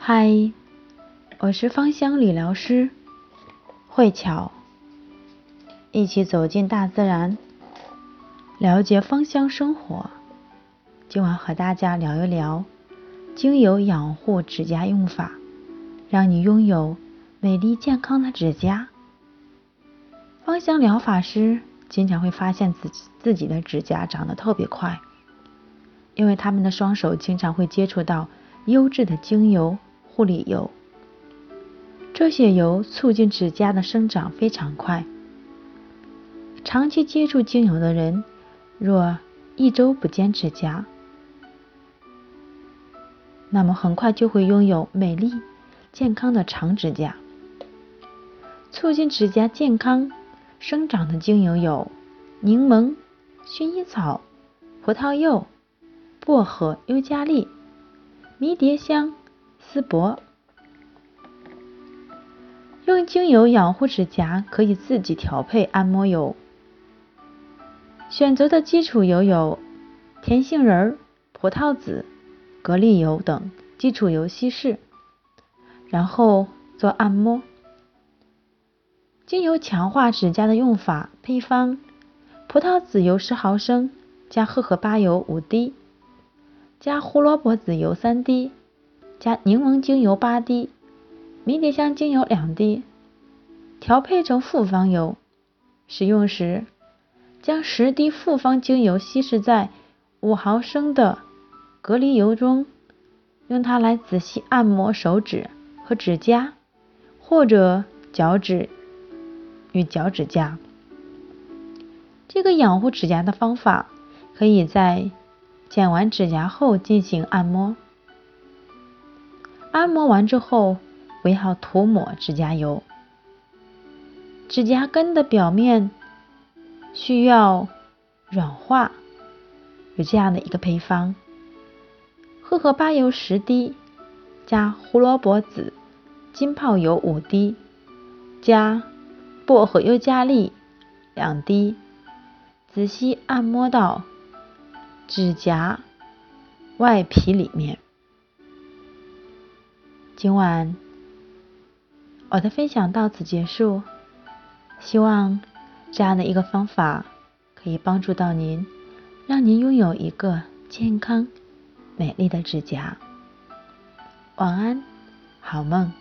嗨，我是芳香理疗师慧巧，一起走进大自然，了解芳香生活。今晚和大家聊一聊精油养护指甲用法，让你拥有美丽健康的指甲。芳香疗法师经常会发现自己自己的指甲长得特别快，因为他们的双手经常会接触到优质的精油。护理油，这些油促进指甲的生长非常快。长期接触精油的人，若一周不剪指甲，那么很快就会拥有美丽健康的长指甲。促进指甲健康生长的精油有柠檬、薰衣草、葡萄柚、薄荷、尤加利、迷迭香。丝柏用精油养护指甲，可以自己调配按摩油。选择的基础油有甜杏仁、葡萄籽、蛤蜊油等基础油稀释，然后做按摩。精油强化指甲的用法配方：葡萄籽油十毫升，加荷荷巴油五滴，加胡萝卜籽油三滴。加柠檬精油八滴，迷迭香精油两滴，调配成复方油。使用时，将十滴复方精油稀释在五毫升的隔离油中，用它来仔细按摩手指和指甲，或者脚趾与脚趾甲。这个养护指甲的方法，可以在剪完指甲后进行按摩。按摩完之后，不要涂抹指甲油。指甲根的表面需要软化，有这样的一个配方：荷荷巴油十滴，加胡萝卜籽浸泡油五滴，加薄荷尤加利两滴，仔细按摩到指甲外皮里面。今晚我的分享到此结束，希望这样的一个方法可以帮助到您，让您拥有一个健康美丽的指甲。晚安，好梦。